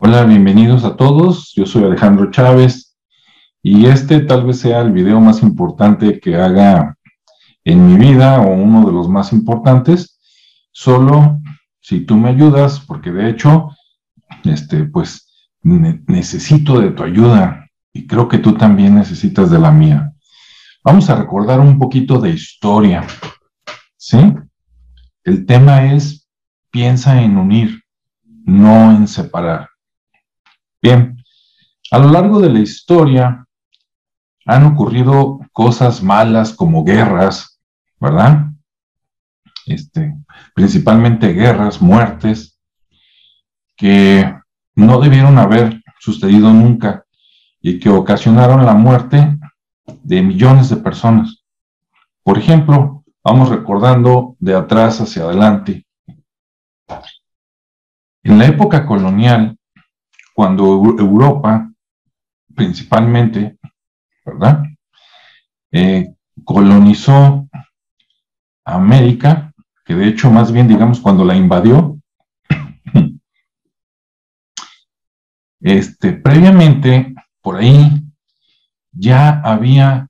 Hola, bienvenidos a todos. Yo soy Alejandro Chávez y este tal vez sea el video más importante que haga en mi vida o uno de los más importantes. Solo si tú me ayudas, porque de hecho, este, pues necesito de tu ayuda y creo que tú también necesitas de la mía. Vamos a recordar un poquito de historia. ¿Sí? El tema es piensa en unir, no en separar. Bien, a lo largo de la historia han ocurrido cosas malas como guerras, ¿verdad? Este, principalmente guerras, muertes, que no debieron haber sucedido nunca y que ocasionaron la muerte de millones de personas. Por ejemplo, vamos recordando de atrás hacia adelante. En la época colonial, cuando Europa, principalmente, ¿verdad? Eh, colonizó América, que de hecho más bien digamos cuando la invadió, este, previamente por ahí ya había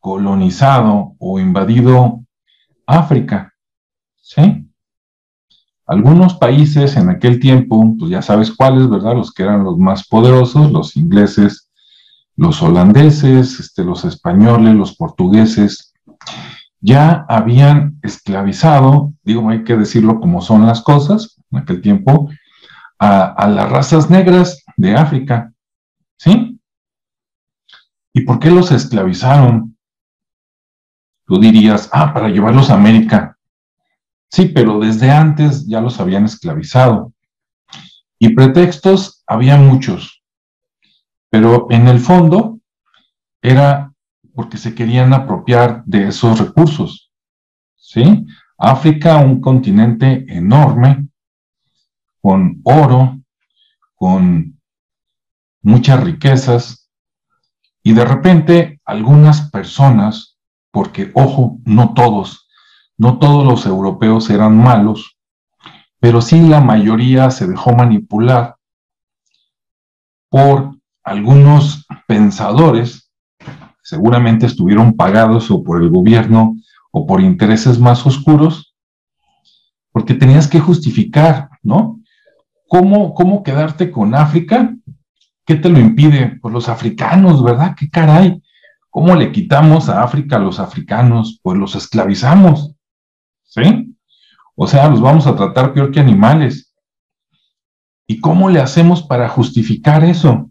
colonizado o invadido África, ¿sí? Algunos países en aquel tiempo, pues ya sabes cuáles, ¿verdad? Los que eran los más poderosos, los ingleses, los holandeses, este, los españoles, los portugueses, ya habían esclavizado, digo, hay que decirlo como son las cosas, en aquel tiempo, a, a las razas negras de África, ¿sí? ¿Y por qué los esclavizaron? Tú dirías, ah, para llevarlos a América. Sí, pero desde antes ya los habían esclavizado. Y pretextos había muchos, pero en el fondo era porque se querían apropiar de esos recursos. ¿Sí? África, un continente enorme, con oro, con muchas riquezas, y de repente algunas personas, porque ojo, no todos, no todos los europeos eran malos, pero sí la mayoría se dejó manipular por algunos pensadores, seguramente estuvieron pagados o por el gobierno o por intereses más oscuros, porque tenías que justificar, ¿no? ¿Cómo, cómo quedarte con África? ¿Qué te lo impide? Pues los africanos, ¿verdad? ¿Qué caray? ¿Cómo le quitamos a África a los africanos? Pues los esclavizamos. ¿Sí? O sea, los vamos a tratar peor que animales. ¿Y cómo le hacemos para justificar eso?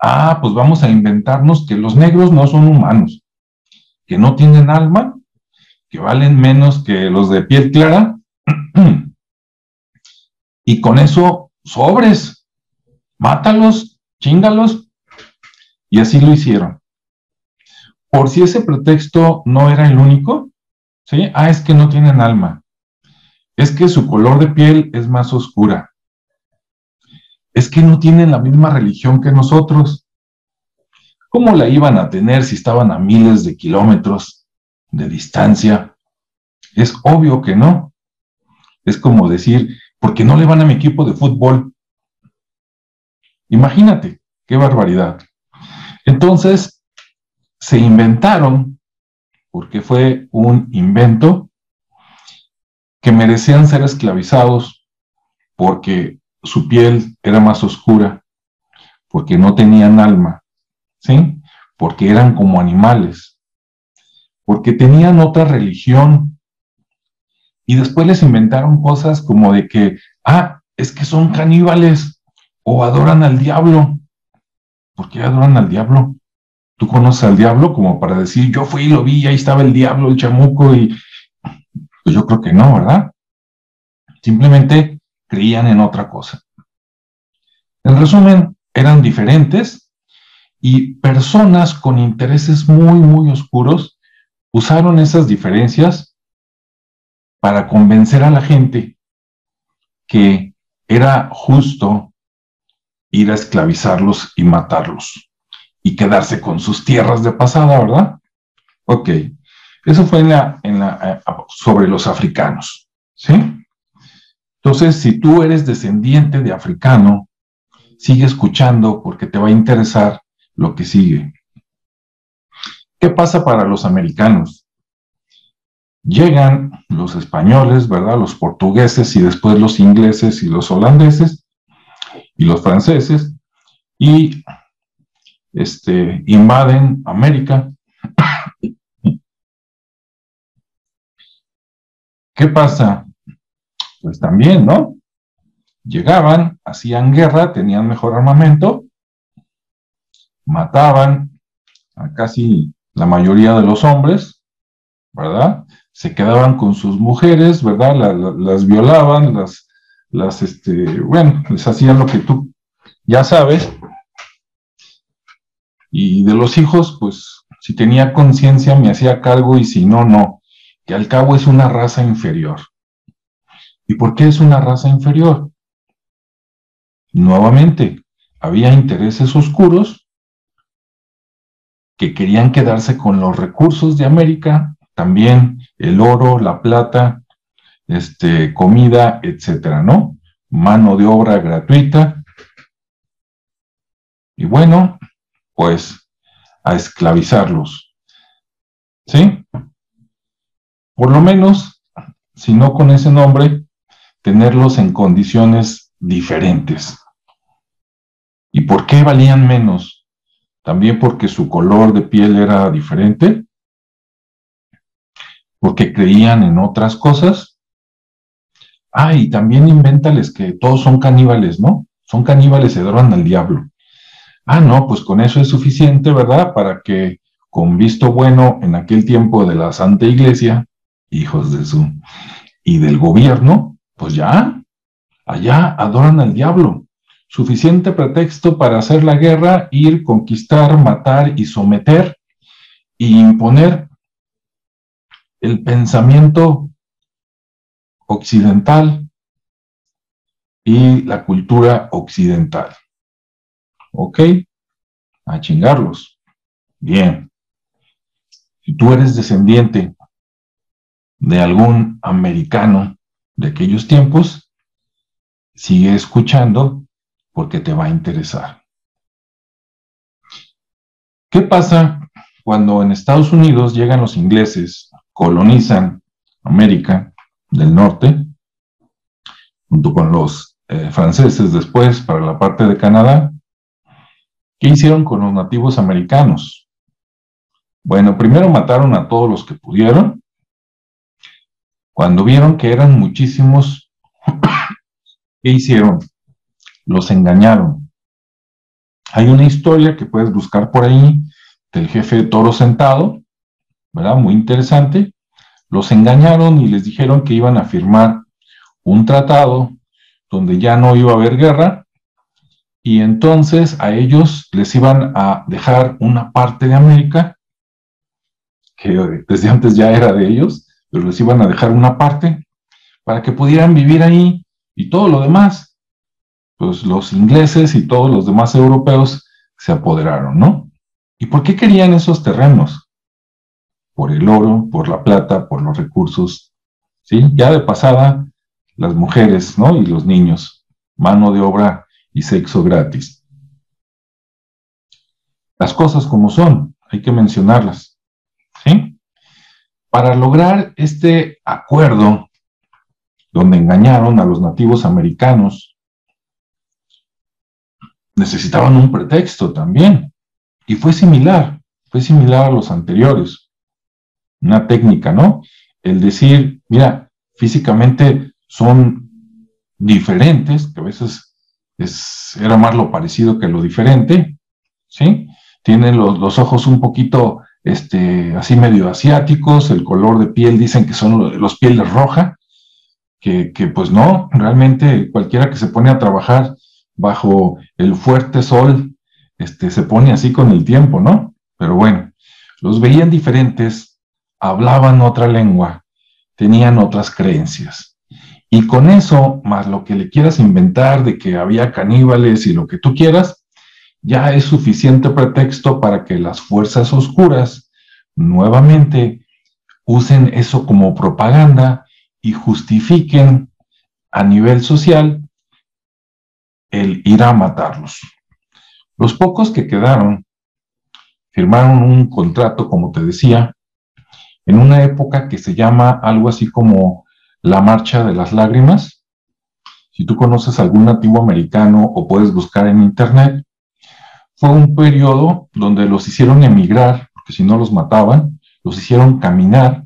Ah, pues vamos a inventarnos que los negros no son humanos, que no tienen alma, que valen menos que los de piel clara. y con eso, sobres, mátalos, chingalos. Y así lo hicieron. Por si ese pretexto no era el único, ¿Sí? Ah, es que no tienen alma. Es que su color de piel es más oscura. Es que no tienen la misma religión que nosotros. ¿Cómo la iban a tener si estaban a miles de kilómetros de distancia? Es obvio que no. Es como decir, ¿por qué no le van a mi equipo de fútbol? Imagínate, qué barbaridad. Entonces, se inventaron porque fue un invento que merecían ser esclavizados porque su piel era más oscura, porque no tenían alma, ¿sí? Porque eran como animales, porque tenían otra religión. Y después les inventaron cosas como de que, ah, es que son caníbales o adoran al diablo. ¿Por qué adoran al diablo? Tú conoces al diablo como para decir, yo fui y lo vi, ahí estaba el diablo, el chamuco, y pues yo creo que no, ¿verdad? Simplemente creían en otra cosa. En resumen, eran diferentes y personas con intereses muy, muy oscuros usaron esas diferencias para convencer a la gente que era justo ir a esclavizarlos y matarlos y quedarse con sus tierras de pasada, ¿verdad? Ok, eso fue en la, en la, eh, sobre los africanos, ¿sí? Entonces, si tú eres descendiente de africano, sigue escuchando porque te va a interesar lo que sigue. ¿Qué pasa para los americanos? Llegan los españoles, ¿verdad? Los portugueses y después los ingleses y los holandeses y los franceses y este, invaden América. ¿Qué pasa? Pues también, ¿no? Llegaban, hacían guerra, tenían mejor armamento, mataban a casi la mayoría de los hombres, ¿verdad? Se quedaban con sus mujeres, ¿verdad? las violaban, las, las, este, bueno, les hacían lo que tú ya sabes. Y de los hijos, pues, si tenía conciencia, me hacía cargo y si no, no que al cabo es una raza inferior. ¿Y por qué es una raza inferior? Nuevamente, había intereses oscuros que querían quedarse con los recursos de América, también el oro, la plata, este, comida, etcétera, ¿no? Mano de obra gratuita. Y bueno, pues a esclavizarlos. ¿Sí? por lo menos, si no con ese nombre, tenerlos en condiciones diferentes. ¿Y por qué valían menos? También porque su color de piel era diferente, porque creían en otras cosas. Ah, y también invéntales que todos son caníbales, ¿no? Son caníbales, se adoran al diablo. Ah, no, pues con eso es suficiente, ¿verdad? Para que, con visto bueno en aquel tiempo de la Santa Iglesia, hijos de su, y del gobierno, pues ya, allá adoran al diablo. Suficiente pretexto para hacer la guerra, ir, conquistar, matar y someter e imponer el pensamiento occidental y la cultura occidental. ¿Ok? A chingarlos. Bien. Si tú eres descendiente de algún americano de aquellos tiempos, sigue escuchando porque te va a interesar. ¿Qué pasa cuando en Estados Unidos llegan los ingleses, colonizan América del Norte, junto con los eh, franceses después para la parte de Canadá? ¿Qué hicieron con los nativos americanos? Bueno, primero mataron a todos los que pudieron, cuando vieron que eran muchísimos, ¿qué hicieron? Los engañaron. Hay una historia que puedes buscar por ahí del jefe de Toro Sentado, ¿verdad? Muy interesante. Los engañaron y les dijeron que iban a firmar un tratado donde ya no iba a haber guerra y entonces a ellos les iban a dejar una parte de América que desde antes ya era de ellos pero les iban a dejar una parte para que pudieran vivir ahí y todo lo demás, pues los ingleses y todos los demás europeos se apoderaron, ¿no? ¿Y por qué querían esos terrenos? Por el oro, por la plata, por los recursos, ¿sí? Ya de pasada, las mujeres, ¿no? Y los niños, mano de obra y sexo gratis. Las cosas como son, hay que mencionarlas, ¿sí? Para lograr este acuerdo, donde engañaron a los nativos americanos, necesitaban un pretexto también. Y fue similar, fue similar a los anteriores. Una técnica, ¿no? El decir, mira, físicamente son diferentes, que a veces era más lo parecido que lo diferente, ¿sí? Tienen los, los ojos un poquito este, así medio asiáticos, el color de piel dicen que son los pieles roja, que, pues no, realmente cualquiera que se pone a trabajar bajo el fuerte sol, este, se pone así con el tiempo, ¿no? Pero bueno, los veían diferentes, hablaban otra lengua, tenían otras creencias. Y con eso, más lo que le quieras inventar de que había caníbales y lo que tú quieras, ya es suficiente pretexto para que las fuerzas oscuras nuevamente usen eso como propaganda y justifiquen a nivel social el ir a matarlos. Los pocos que quedaron firmaron un contrato, como te decía, en una época que se llama algo así como la Marcha de las Lágrimas. Si tú conoces algún nativo americano o puedes buscar en internet, fue un periodo donde los hicieron emigrar, porque si no los mataban, los hicieron caminar.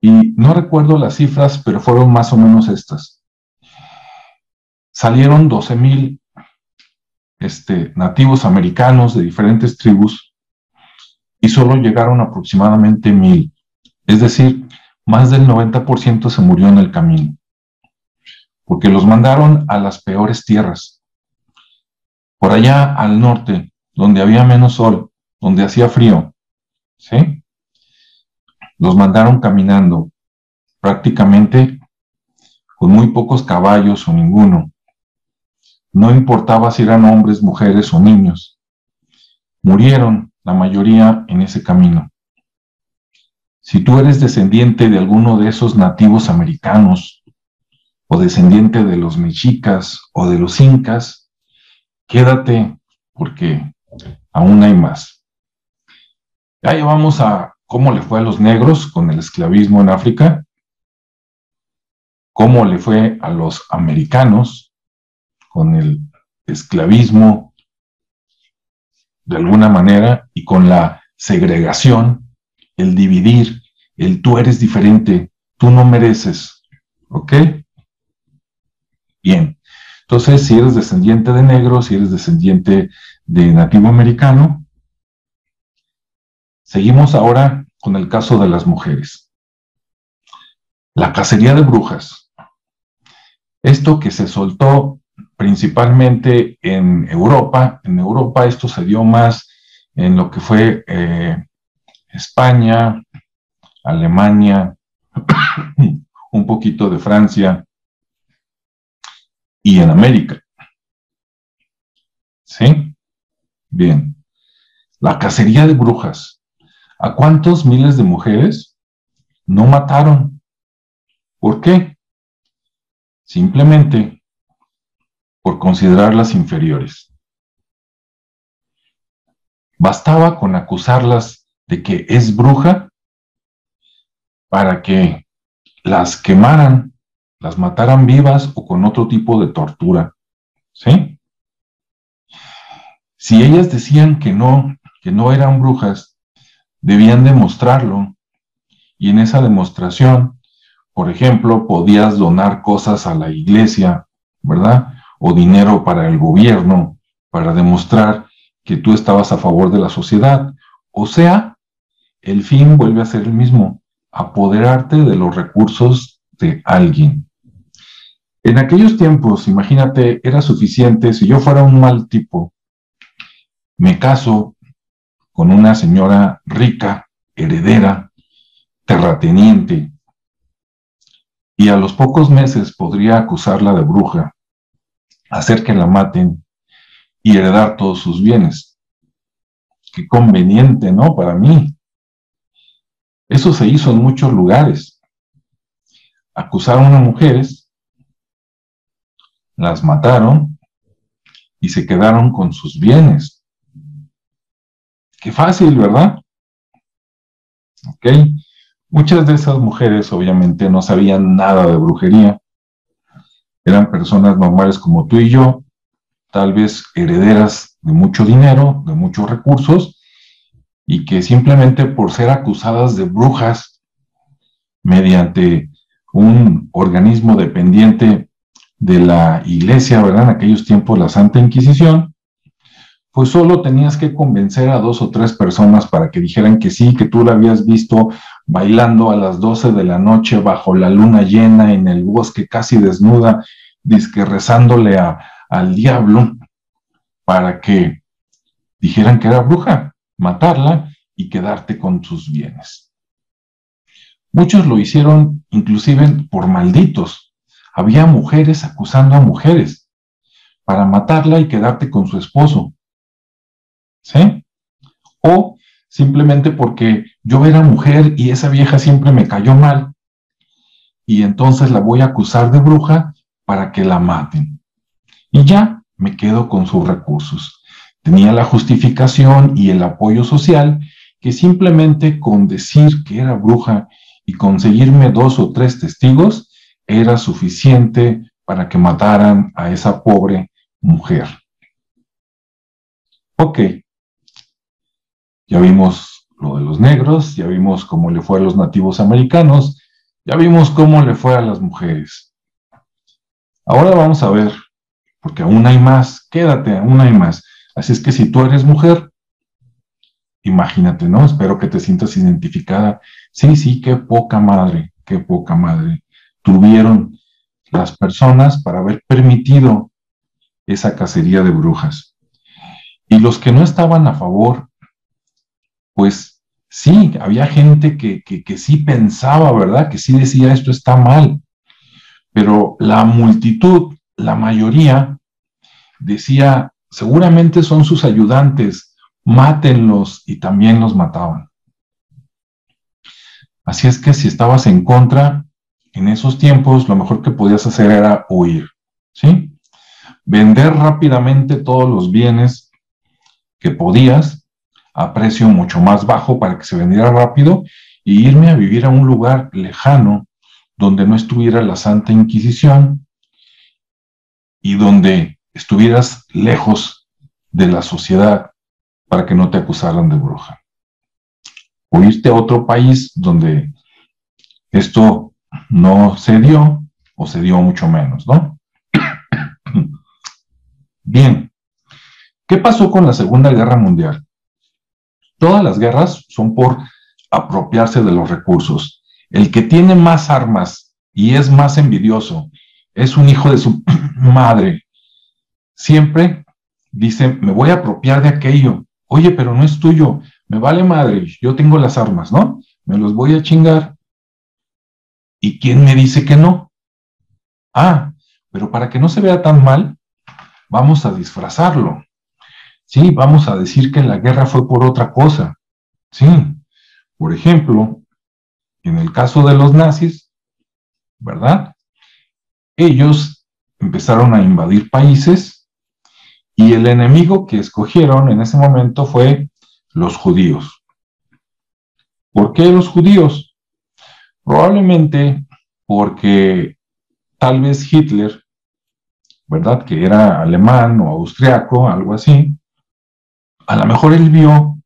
Y no recuerdo las cifras, pero fueron más o menos estas. Salieron 12 mil este, nativos americanos de diferentes tribus y solo llegaron aproximadamente mil. Es decir, más del 90% se murió en el camino, porque los mandaron a las peores tierras. Por allá al norte, donde había menos sol, donde hacía frío, ¿sí? Los mandaron caminando, prácticamente con muy pocos caballos o ninguno. No importaba si eran hombres, mujeres o niños. Murieron la mayoría en ese camino. Si tú eres descendiente de alguno de esos nativos americanos, o descendiente de los mexicas o de los incas, quédate porque aún hay más. Ya llevamos a cómo le fue a los negros con el esclavismo en África, cómo le fue a los americanos con el esclavismo de alguna manera y con la segregación, el dividir, el tú eres diferente, tú no mereces. ¿Ok? Bien. Entonces, si eres descendiente de negro, si eres descendiente de nativo americano, seguimos ahora con el caso de las mujeres. La cacería de brujas. Esto que se soltó principalmente en Europa. En Europa esto se dio más en lo que fue eh, España, Alemania, un poquito de Francia y en América. ¿Sí? Bien. La cacería de brujas. ¿A cuántos miles de mujeres no mataron? ¿Por qué? Simplemente por considerarlas inferiores. Bastaba con acusarlas de que es bruja para que las quemaran, las mataran vivas o con otro tipo de tortura. ¿Sí? Si ellas decían que no, que no eran brujas, debían demostrarlo. Y en esa demostración, por ejemplo, podías donar cosas a la iglesia, ¿verdad? o dinero para el gobierno para demostrar que tú estabas a favor de la sociedad. O sea, el fin vuelve a ser el mismo, apoderarte de los recursos de alguien. En aquellos tiempos, imagínate, era suficiente, si yo fuera un mal tipo, me caso con una señora rica, heredera, terrateniente, y a los pocos meses podría acusarla de bruja hacer que la maten y heredar todos sus bienes. Qué conveniente, ¿no? Para mí. Eso se hizo en muchos lugares. Acusaron a mujeres, las mataron y se quedaron con sus bienes. Qué fácil, ¿verdad? Ok. Muchas de esas mujeres obviamente no sabían nada de brujería eran personas normales como tú y yo, tal vez herederas de mucho dinero, de muchos recursos, y que simplemente por ser acusadas de brujas mediante un organismo dependiente de la iglesia, ¿verdad? En aquellos tiempos la Santa Inquisición, pues solo tenías que convencer a dos o tres personas para que dijeran que sí, que tú la habías visto bailando a las 12 de la noche bajo la luna llena en el bosque casi desnuda, disque rezándole al diablo para que dijeran que era bruja, matarla y quedarte con sus bienes. Muchos lo hicieron inclusive por malditos. Había mujeres acusando a mujeres para matarla y quedarte con su esposo. ¿Sí? O simplemente porque yo era mujer y esa vieja siempre me cayó mal y entonces la voy a acusar de bruja para que la maten. y ya me quedo con sus recursos. Tenía la justificación y el apoyo social que simplemente con decir que era bruja y conseguirme dos o tres testigos era suficiente para que mataran a esa pobre mujer. Ok, ya vimos lo de los negros, ya vimos cómo le fue a los nativos americanos, ya vimos cómo le fue a las mujeres. Ahora vamos a ver, porque aún hay más, quédate, aún hay más. Así es que si tú eres mujer, imagínate, ¿no? Espero que te sientas identificada. Sí, sí, qué poca madre, qué poca madre tuvieron las personas para haber permitido esa cacería de brujas. Y los que no estaban a favor, pues sí, había gente que, que, que sí pensaba, ¿verdad? Que sí decía esto está mal. Pero la multitud, la mayoría, decía, seguramente son sus ayudantes, mátenlos y también los mataban. Así es que si estabas en contra, en esos tiempos lo mejor que podías hacer era huir, ¿sí? Vender rápidamente todos los bienes que podías a precio mucho más bajo para que se vendiera rápido y irme a vivir a un lugar lejano donde no estuviera la Santa Inquisición y donde estuvieras lejos de la sociedad para que no te acusaran de bruja. O irte a otro país donde esto no se dio o se dio mucho menos, ¿no? Bien, ¿qué pasó con la Segunda Guerra Mundial? Todas las guerras son por apropiarse de los recursos. El que tiene más armas y es más envidioso es un hijo de su madre siempre dice, me voy a apropiar de aquello. Oye, pero no es tuyo, me vale madre, yo tengo las armas, ¿no? Me los voy a chingar. ¿Y quién me dice que no? Ah, pero para que no se vea tan mal, vamos a disfrazarlo. Sí, vamos a decir que la guerra fue por otra cosa. Sí, por ejemplo, en el caso de los nazis, ¿verdad? Ellos empezaron a invadir países y el enemigo que escogieron en ese momento fue los judíos. ¿Por qué los judíos? Probablemente porque tal vez Hitler, ¿verdad? Que era alemán o austriaco, algo así, a lo mejor él vio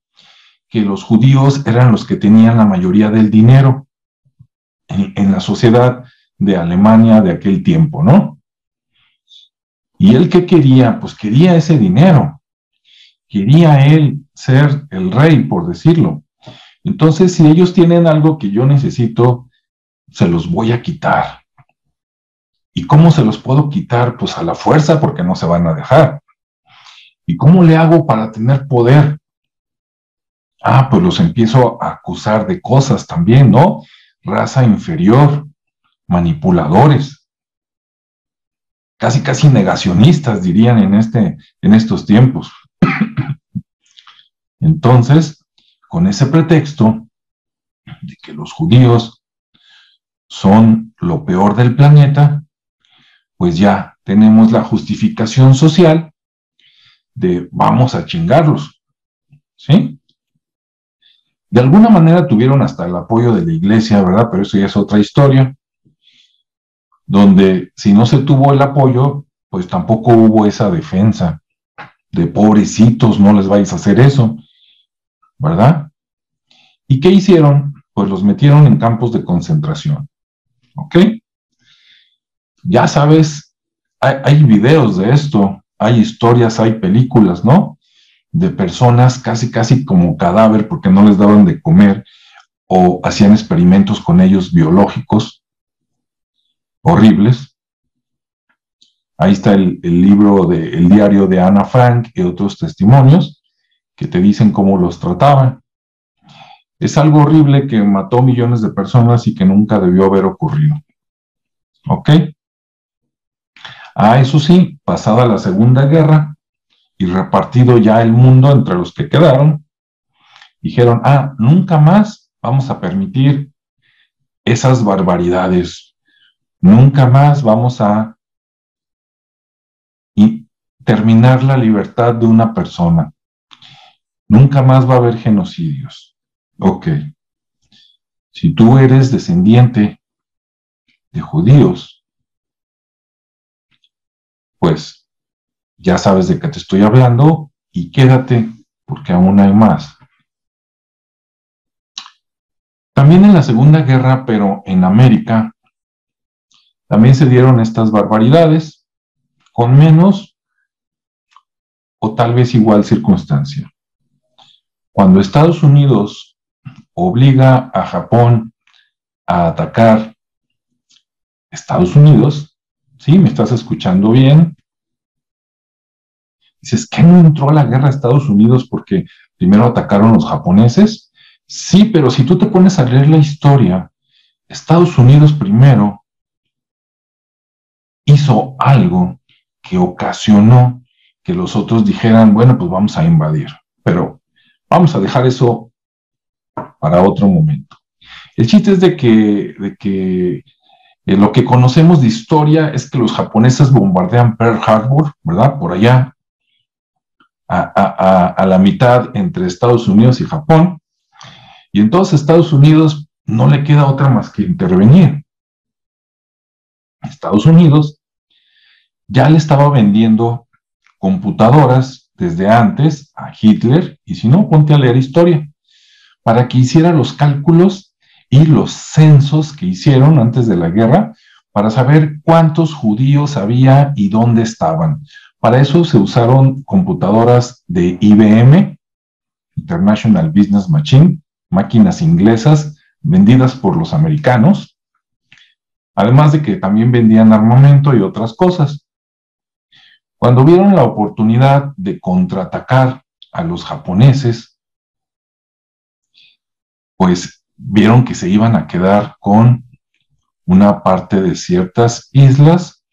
que los judíos eran los que tenían la mayoría del dinero en, en la sociedad de Alemania de aquel tiempo, ¿no? ¿Y él qué quería? Pues quería ese dinero. Quería él ser el rey, por decirlo. Entonces, si ellos tienen algo que yo necesito, se los voy a quitar. ¿Y cómo se los puedo quitar? Pues a la fuerza, porque no se van a dejar. ¿Y cómo le hago para tener poder? Ah, pues los empiezo a acusar de cosas también, ¿no? Raza inferior, manipuladores casi casi negacionistas, dirían en, este, en estos tiempos. Entonces, con ese pretexto de que los judíos son lo peor del planeta, pues ya tenemos la justificación social de vamos a chingarlos. ¿Sí? De alguna manera tuvieron hasta el apoyo de la iglesia, ¿verdad? Pero eso ya es otra historia donde si no se tuvo el apoyo, pues tampoco hubo esa defensa de pobrecitos, no les vais a hacer eso, ¿verdad? ¿Y qué hicieron? Pues los metieron en campos de concentración, ¿ok? Ya sabes, hay, hay videos de esto, hay historias, hay películas, ¿no? De personas casi, casi como cadáver porque no les daban de comer o hacían experimentos con ellos biológicos horribles. Ahí está el, libro de el diario de Ana Frank y otros testimonios que te dicen cómo los trataban. Es algo horrible que mató millones de personas y que nunca debió haber ocurrido. ¿Ok? Ah, eso sí, pasada la Segunda Guerra y repartido ya el mundo entre los que quedaron, dijeron, ah, nunca más vamos a permitir esas barbaridades, Nunca más vamos a terminar la libertad de una persona. Nunca más va a haber genocidios. Ok. Si tú eres descendiente de judíos, pues ya sabes de qué te estoy hablando y quédate porque aún hay más. También en la Segunda Guerra, pero en América, también se dieron estas barbaridades, con menos o tal vez igual circunstancia. Cuando Estados Unidos obliga a Japón a atacar Estados Unidos, ¿sí? ¿Me estás escuchando bien? Dices, ¿qué no entró la guerra a Estados Unidos porque primero atacaron los japoneses? Sí, pero si tú te pones a leer la historia, Estados Unidos primero hizo algo que ocasionó que los otros dijeran, bueno, pues vamos a invadir. Pero vamos a dejar eso para otro momento. El chiste es de que, de que eh, lo que conocemos de historia es que los japoneses bombardean Pearl Harbor, ¿verdad? Por allá, a la mitad entre Estados Unidos y Japón. Y entonces Estados Unidos no le queda otra más que intervenir. Estados Unidos ya le estaba vendiendo computadoras desde antes a Hitler, y si no, ponte a leer historia, para que hiciera los cálculos y los censos que hicieron antes de la guerra para saber cuántos judíos había y dónde estaban. Para eso se usaron computadoras de IBM, International Business Machine, máquinas inglesas vendidas por los americanos, además de que también vendían armamento y otras cosas. Cuando vieron la oportunidad de contraatacar a los japoneses, pues vieron que se iban a quedar con una parte de ciertas islas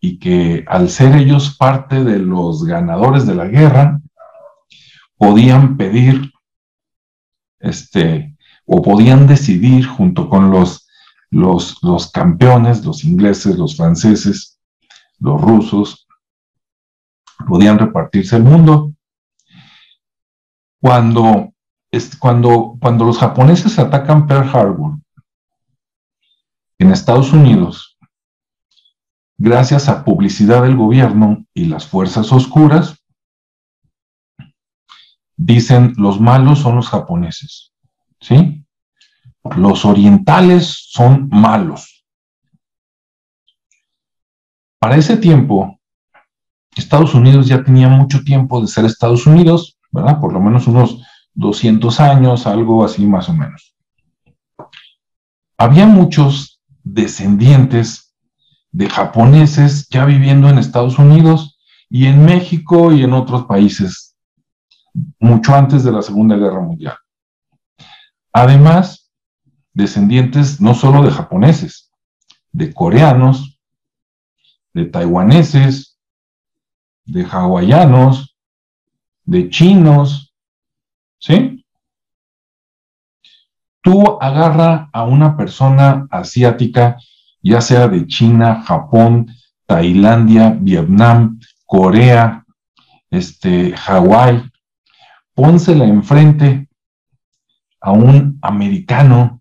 y que al ser ellos parte de los ganadores de la guerra, podían pedir este, o podían decidir junto con los, los, los campeones, los ingleses, los franceses, los rusos, podían repartirse el mundo. Cuando, cuando, cuando los japoneses atacan Pearl Harbor en Estados Unidos, gracias a publicidad del gobierno y las fuerzas oscuras, dicen los malos son los japoneses, ¿sí? Los orientales son malos. Para ese tiempo, Estados Unidos ya tenía mucho tiempo de ser Estados Unidos, ¿verdad? Por lo menos unos 200 años, algo así más o menos. Había muchos descendientes de japoneses ya viviendo en Estados Unidos y en México y en otros países mucho antes de la Segunda Guerra Mundial. Además, descendientes no solo de japoneses, de coreanos, de taiwaneses, de hawaianos, de chinos, ¿sí? Tú agarra a una persona asiática, ya sea de China, Japón, Tailandia, Vietnam, Corea, este, Hawái, pónsela enfrente a un americano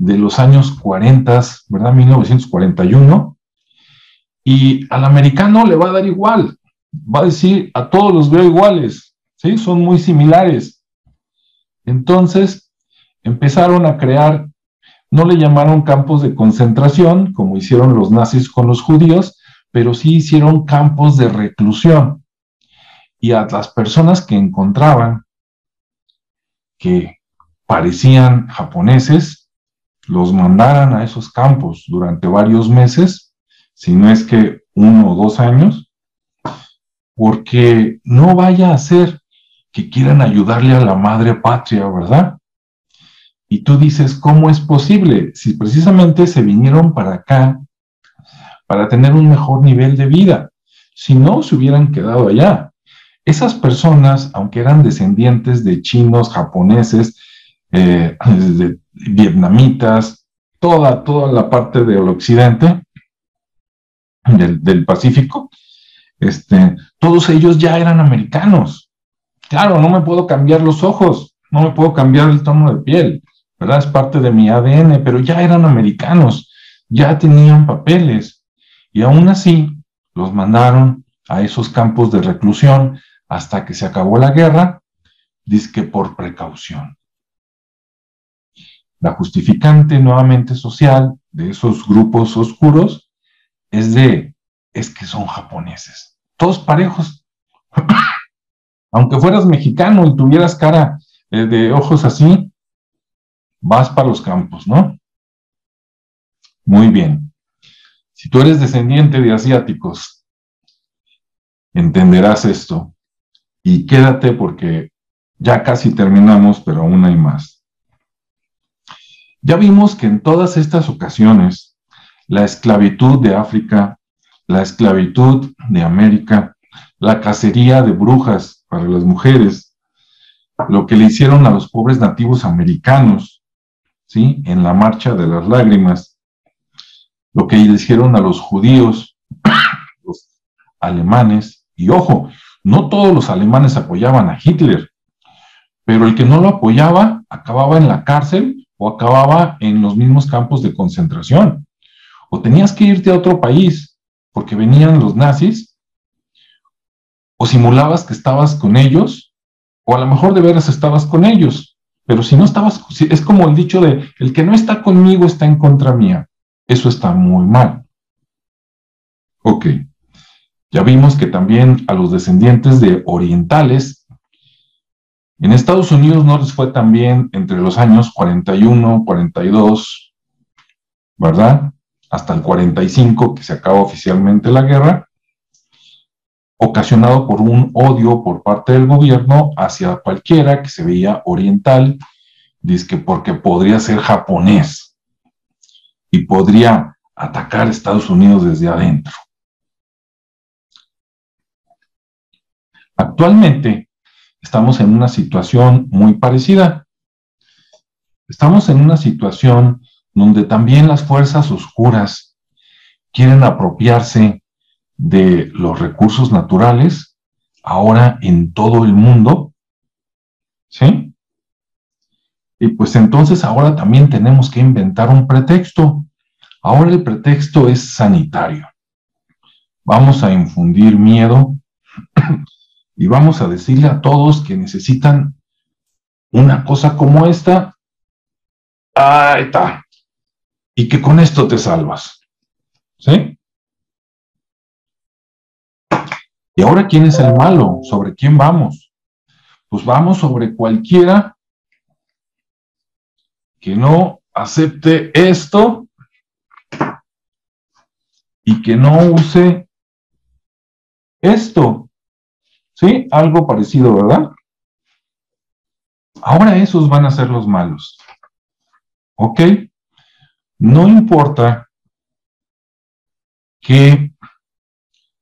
de los años 40, ¿verdad? 1941, y al americano le va a dar igual, va a decir, a todos los veo iguales, ¿sí? Son muy similares. Entonces, empezaron a crear, no le llamaron campos de concentración, como hicieron los nazis con los judíos, pero sí hicieron campos de reclusión y a las personas que encontraban que parecían japoneses, los mandaran a esos campos durante varios meses, si no es que uno o dos años, porque no vaya a ser que quieran ayudarle a la madre patria, ¿verdad? Y tú dices, ¿cómo es posible? Si precisamente se vinieron para acá para tener un mejor nivel de vida, si no se hubieran quedado allá. Esas personas, aunque eran descendientes de chinos, japoneses, eh, vietnamitas, toda, toda la parte del occidente, del, Pacífico, este, todos ellos ya eran americanos. Claro, no me puedo cambiar los ojos, no me puedo cambiar el tono de piel, ¿verdad? Es parte de mi ADN, pero ya eran americanos, ya tenían papeles. Y aún así, los mandaron a esos campos de reclusión hasta que se acabó la guerra, que por precaución. La justificante nuevamente social de esos grupos oscuros es de, es que son japoneses, todos parejos. Aunque fueras mexicano y tuvieras cara eh, de ojos así, vas para los campos, ¿no? Muy bien. Si tú eres descendiente de asiáticos, entenderás esto. Y quédate porque ya casi terminamos, pero aún hay más. Ya vimos que en todas estas ocasiones, la esclavitud de África, la esclavitud de América, la cacería de brujas para las mujeres, lo que le hicieron a los pobres nativos americanos, ¿sí? En la marcha de las lágrimas, lo que le hicieron a los judíos, los alemanes, y ojo, no todos los alemanes apoyaban a Hitler, pero el que no lo apoyaba acababa en la cárcel o acababa en los mismos campos de concentración. O tenías que irte a otro país porque venían los nazis, o simulabas que estabas con ellos, o a lo mejor de veras estabas con ellos, pero si no estabas, es como el dicho de, el que no está conmigo está en contra mía. Eso está muy mal. Ok. Ya vimos que también a los descendientes de orientales en Estados Unidos no les fue tan bien entre los años 41, 42, ¿verdad? Hasta el 45, que se acaba oficialmente la guerra, ocasionado por un odio por parte del gobierno hacia cualquiera que se veía oriental, dice que porque podría ser japonés y podría atacar a Estados Unidos desde adentro. Actualmente, estamos en una situación muy parecida. Estamos en una situación donde también las fuerzas oscuras quieren apropiarse de los recursos naturales ahora en todo el mundo. ¿Sí? Y pues entonces ahora también tenemos que inventar un pretexto. Ahora el pretexto es sanitario. Vamos a infundir miedo y vamos a decirle a todos que necesitan una cosa como esta, ahí está, y que con esto te salvas. ¿Sí? Y ahora, ¿quién es el malo? ¿Sobre quién vamos? Pues vamos sobre cualquiera que no acepte esto y que no use esto. ¿Sí? Algo parecido, ¿verdad? Ahora esos van a ser los malos. ¿Ok? No importa que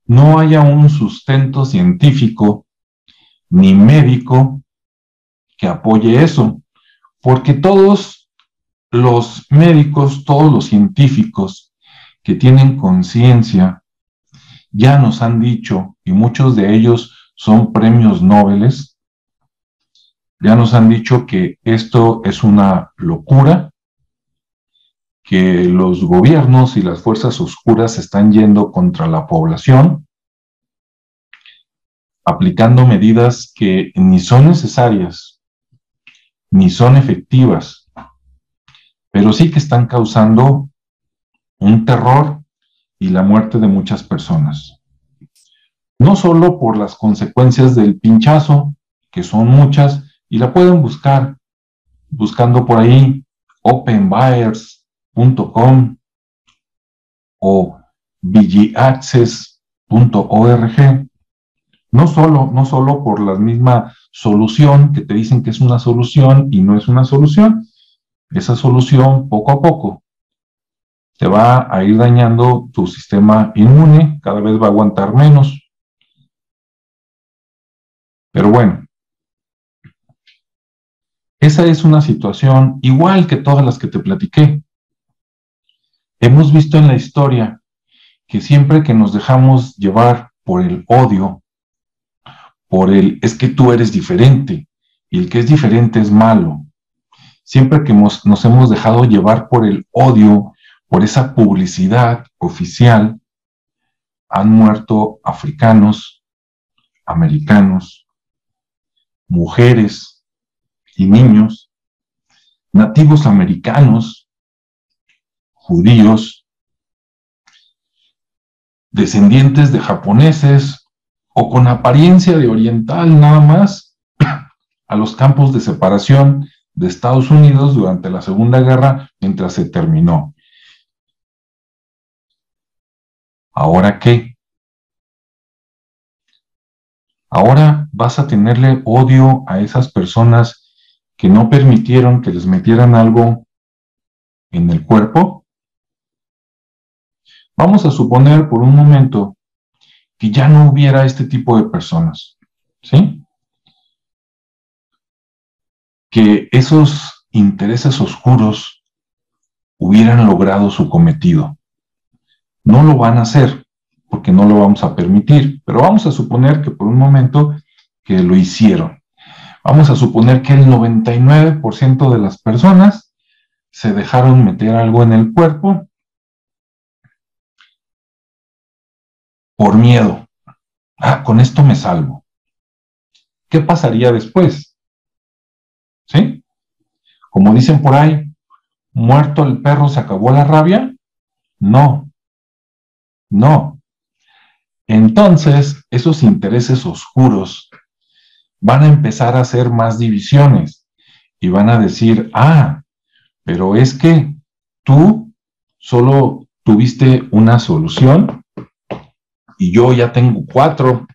no haya un sustento científico ni médico que apoye eso, porque todos los médicos, todos los científicos que tienen conciencia, ya nos han dicho, y muchos de ellos son premios Nobel. Ya nos han dicho que esto es una locura, que los gobiernos y las fuerzas oscuras están yendo contra la población, aplicando medidas que ni son necesarias, ni son efectivas, pero sí que están causando un terror y la muerte de muchas personas no solo por las consecuencias del pinchazo, que son muchas, y la pueden buscar buscando por ahí openbuyers.com o vigiaccess.org. No solo, no solo por la misma solución que te dicen que es una solución y no es una solución, esa solución poco a poco te va a ir dañando tu sistema inmune, cada vez va a aguantar menos, pero bueno, esa es una situación igual que todas las que te platiqué. Hemos visto en la historia que siempre que nos dejamos llevar por el odio, por el es que tú eres diferente y el que es diferente es malo. Siempre que nos, nos hemos dejado llevar por el odio, por esa publicidad oficial, han muerto africanos, americanos, mujeres y niños, nativos americanos, judíos, descendientes de japoneses o con apariencia de oriental nada más a los campos de separación de Estados Unidos durante la Segunda Guerra mientras se terminó. ¿Ahora qué? Ahora vas a tenerle odio a esas personas que no permitieron que les metieran algo en el cuerpo. Vamos a suponer por un momento que ya no hubiera este tipo de personas, ¿sí? Que esos intereses oscuros hubieran logrado su cometido. No lo van a hacer porque no lo vamos a permitir, pero vamos a suponer que por un momento que lo hicieron. Vamos a suponer que el 99% de las personas se dejaron meter algo en el cuerpo por miedo. Ah, con esto me salvo. ¿Qué pasaría después? ¿Sí? Como dicen por ahí, muerto el perro se acabó la rabia. No, no, entonces, esos intereses oscuros van a empezar a hacer más divisiones y van a decir, ah, pero es que tú solo tuviste una solución y yo ya tengo cuatro.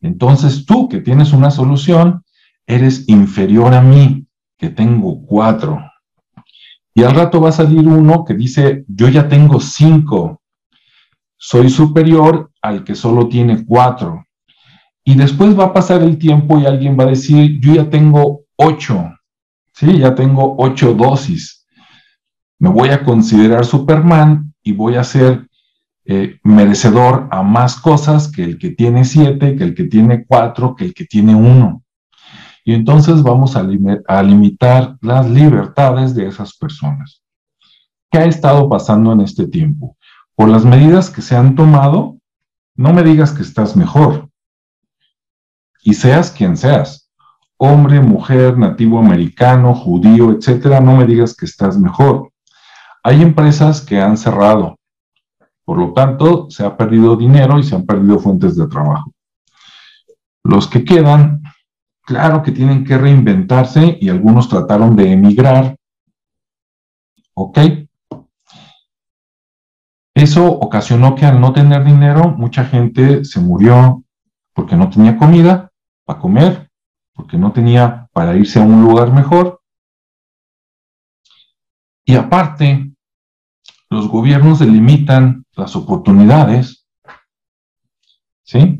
Entonces tú que tienes una solución, eres inferior a mí, que tengo cuatro. Y al rato va a salir uno que dice, yo ya tengo cinco soy superior al que solo tiene cuatro. Y después va a pasar el tiempo y alguien va a decir, yo ya tengo ocho, ¿sí? Ya tengo ocho dosis. Me voy a considerar Superman y voy a ser eh, merecedor a más cosas que el que tiene siete, que el que tiene cuatro, que el que tiene uno. Y entonces vamos a, a limitar las libertades de esas personas. ¿Qué ha estado pasando en este tiempo? Por las medidas que se han tomado, no me digas que estás mejor. Y seas quien seas, hombre, mujer, nativo americano, judío, etcétera, no me digas que estás mejor. Hay empresas que han cerrado. Por lo tanto, se ha perdido dinero y se han perdido fuentes de trabajo. Los que quedan, claro que tienen que reinventarse y algunos trataron de emigrar. ¿Ok? Eso ocasionó que al no tener dinero, mucha gente se murió porque no tenía comida para comer, porque no tenía para irse a un lugar mejor. Y aparte, los gobiernos delimitan las oportunidades.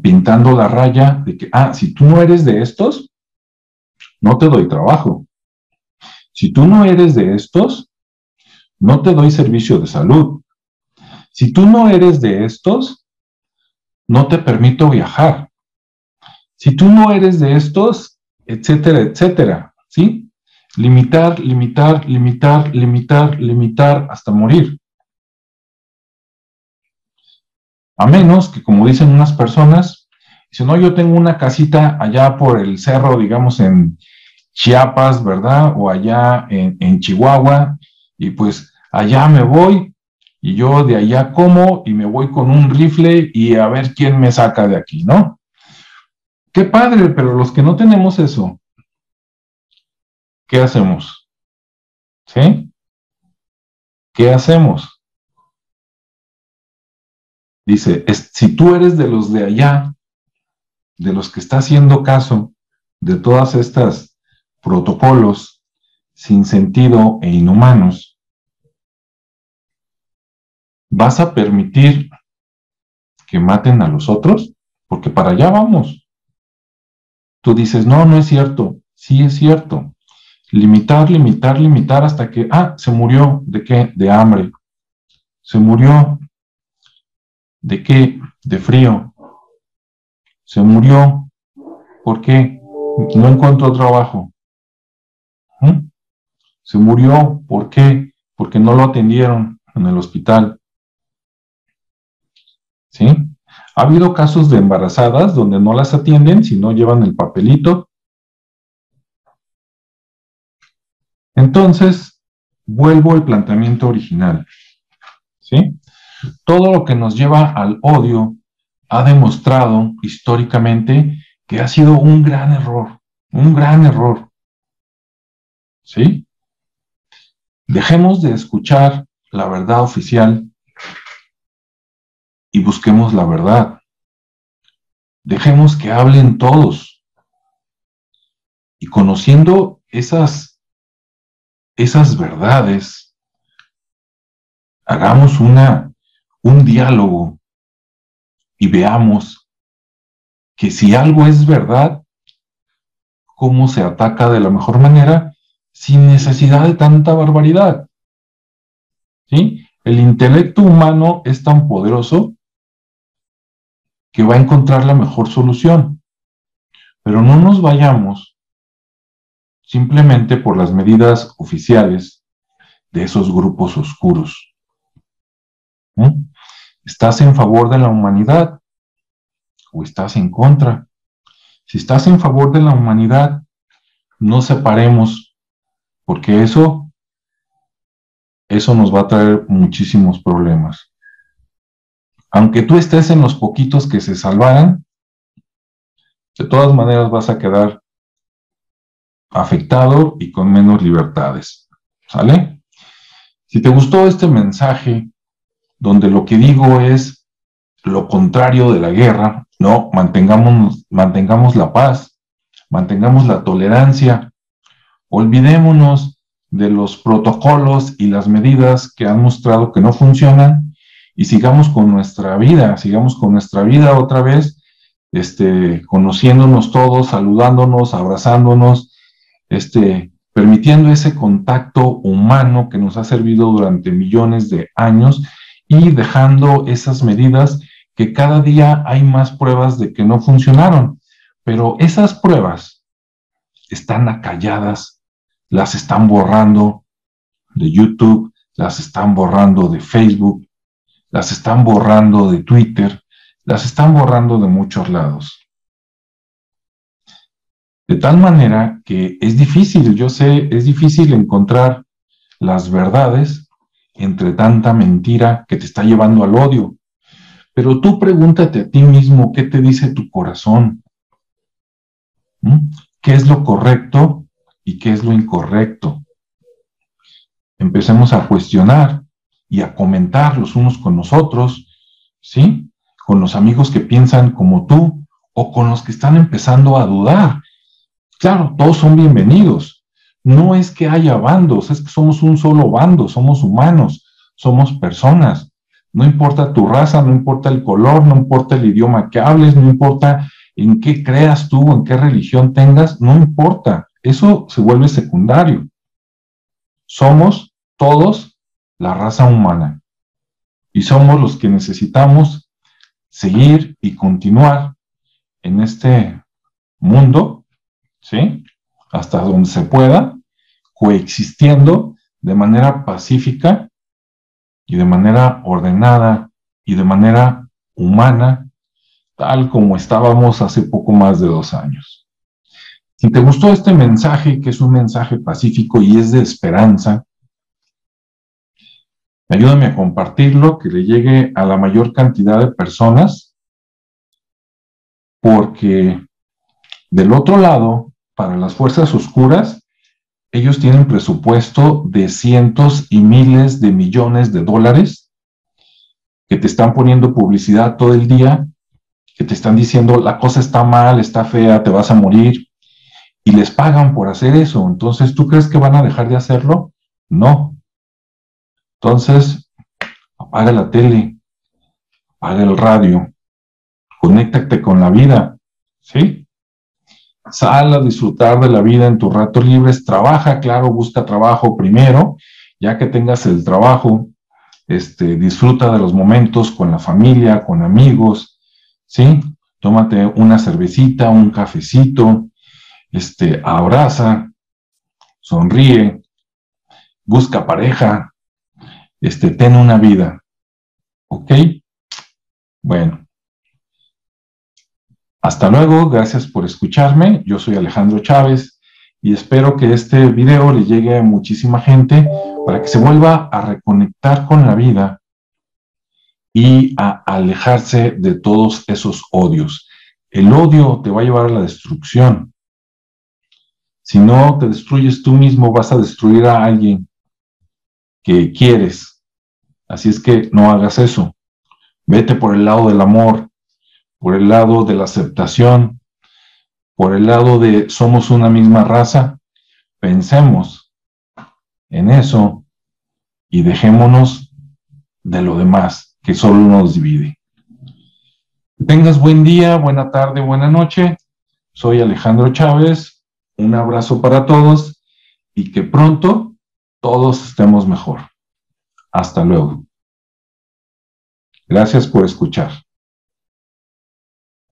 Pintando la raya de que, ah, si tú no eres de estos, no te doy trabajo. Si tú no eres de estos, no te doy servicio de salud. Si tú no eres de estos, no te permito viajar. Si tú no eres de estos, etcétera, etcétera, ¿sí? Limitar, limitar, limitar, limitar, limitar hasta morir. A menos que, como dicen unas personas, si no, yo tengo una casita allá por el cerro, digamos, en Chiapas, ¿verdad? O allá en, en Chihuahua, y pues allá me voy y yo de allá como y me voy con un rifle y a ver quién me saca de aquí, ¿no? Qué padre, pero los que no tenemos eso, ¿qué hacemos? ¿Sí? ¿Qué hacemos? Dice, si tú eres de los de allá, de los que está haciendo caso de todas estas protocolos sin sentido e inhumanos, ¿Vas a permitir que maten a los otros? Porque para allá vamos. Tú dices, no, no es cierto. Sí es cierto. Limitar, limitar, limitar hasta que, ah, se murió. ¿De qué? De hambre. Se murió. ¿De qué? De frío. se murió. ¿Por qué? No encontró trabajo. ¿Mm? Se murió. ¿Por qué? Porque no lo atendieron en el hospital. ¿Sí? Ha habido casos de embarazadas donde no las atienden si no llevan el papelito. Entonces, vuelvo al planteamiento original. ¿Sí? Todo lo que nos lleva al odio ha demostrado históricamente que ha sido un gran error, un gran error. ¿Sí? Dejemos de escuchar la verdad oficial y busquemos la verdad. Dejemos que hablen todos. Y conociendo esas, esas verdades, hagamos una, un diálogo y veamos que si algo es verdad, cómo se ataca de la mejor manera sin necesidad de tanta barbaridad. ¿Sí? El intelecto humano es tan poderoso que va a encontrar la mejor solución. Pero no nos vayamos simplemente por las medidas oficiales de esos grupos oscuros. ¿Estás en favor de la humanidad o estás en contra? Si estás en favor de la humanidad, no separemos, porque eso, eso nos va a traer muchísimos problemas. Aunque tú estés en los poquitos que se salvaran, de todas maneras vas a quedar afectado y con menos libertades. ¿Sale? Si te gustó este mensaje, donde lo que digo es lo contrario de la guerra, no, mantengamos, mantengamos la paz, mantengamos la tolerancia, olvidémonos de los protocolos y las medidas que han mostrado que no funcionan y sigamos con nuestra vida, sigamos con nuestra vida otra vez, este, conociéndonos todos, saludándonos, abrazándonos, este, permitiendo ese contacto humano que nos ha servido durante millones de años y dejando esas medidas que cada día hay más pruebas de que no funcionaron. Pero esas pruebas están acalladas, las están borrando de YouTube, las están borrando de Facebook, las están borrando de Twitter, las están borrando de muchos lados. De tal manera que es difícil, yo sé, es difícil encontrar las verdades entre tanta mentira que te está llevando al odio. Pero tú pregúntate a ti mismo qué te dice tu corazón. ¿Mm? ¿Qué es lo correcto y qué es lo incorrecto? Empecemos a cuestionar y a comentar los unos con los otros, ¿sí? Con los amigos que piensan como tú o con los que están empezando a dudar. Claro, todos son bienvenidos, no es que haya bandos, es que somos un solo bando, somos humanos, somos personas. No importa tu raza, no importa el color, no importa el idioma que hables, no importa en qué creas tú, en qué religión tengas, no importa. Eso se vuelve secundario. Somos todos la raza humana y somos los que necesitamos seguir y continuar en este mundo, ¿sí? hasta donde se pueda, coexistiendo de manera pacífica y de manera ordenada y de manera humana, tal como estábamos hace poco más de dos años. Si te gustó este mensaje, que es un mensaje pacífico y es de esperanza, ayúdame a compartirlo, que le llegue a la mayor cantidad de personas, porque del otro lado para las fuerzas oscuras, ellos tienen presupuesto de cientos y miles de millones de dólares que te están poniendo publicidad todo el día, que te están diciendo la cosa está mal, está fea, te vas a morir, y les pagan por hacer eso. Entonces, ¿tú crees que van a dejar de hacerlo? No. Entonces, apaga la tele, apaga el radio, conéctate con la vida, ¿sí? sal a disfrutar de la vida en tus ratos libres, trabaja, claro, busca trabajo primero, ya que tengas el trabajo, este, disfruta de los momentos con la familia, con amigos, ¿sí? tómate una cervecita, un cafecito, este, abraza, sonríe, busca pareja, este, ten una vida. ¿Ok? Bueno. Hasta luego, gracias por escucharme. Yo soy Alejandro Chávez y espero que este video le llegue a muchísima gente para que se vuelva a reconectar con la vida y a alejarse de todos esos odios. El odio te va a llevar a la destrucción. Si no te destruyes tú mismo, vas a destruir a alguien que quieres. Así es que no hagas eso. Vete por el lado del amor, por el lado de la aceptación, por el lado de somos una misma raza. Pensemos en eso y dejémonos de lo demás que solo nos divide. Tengas buen día, buena tarde, buena noche. Soy Alejandro Chávez. Un abrazo para todos y que pronto todos estemos mejor. Hasta luego. Gracias por escuchar.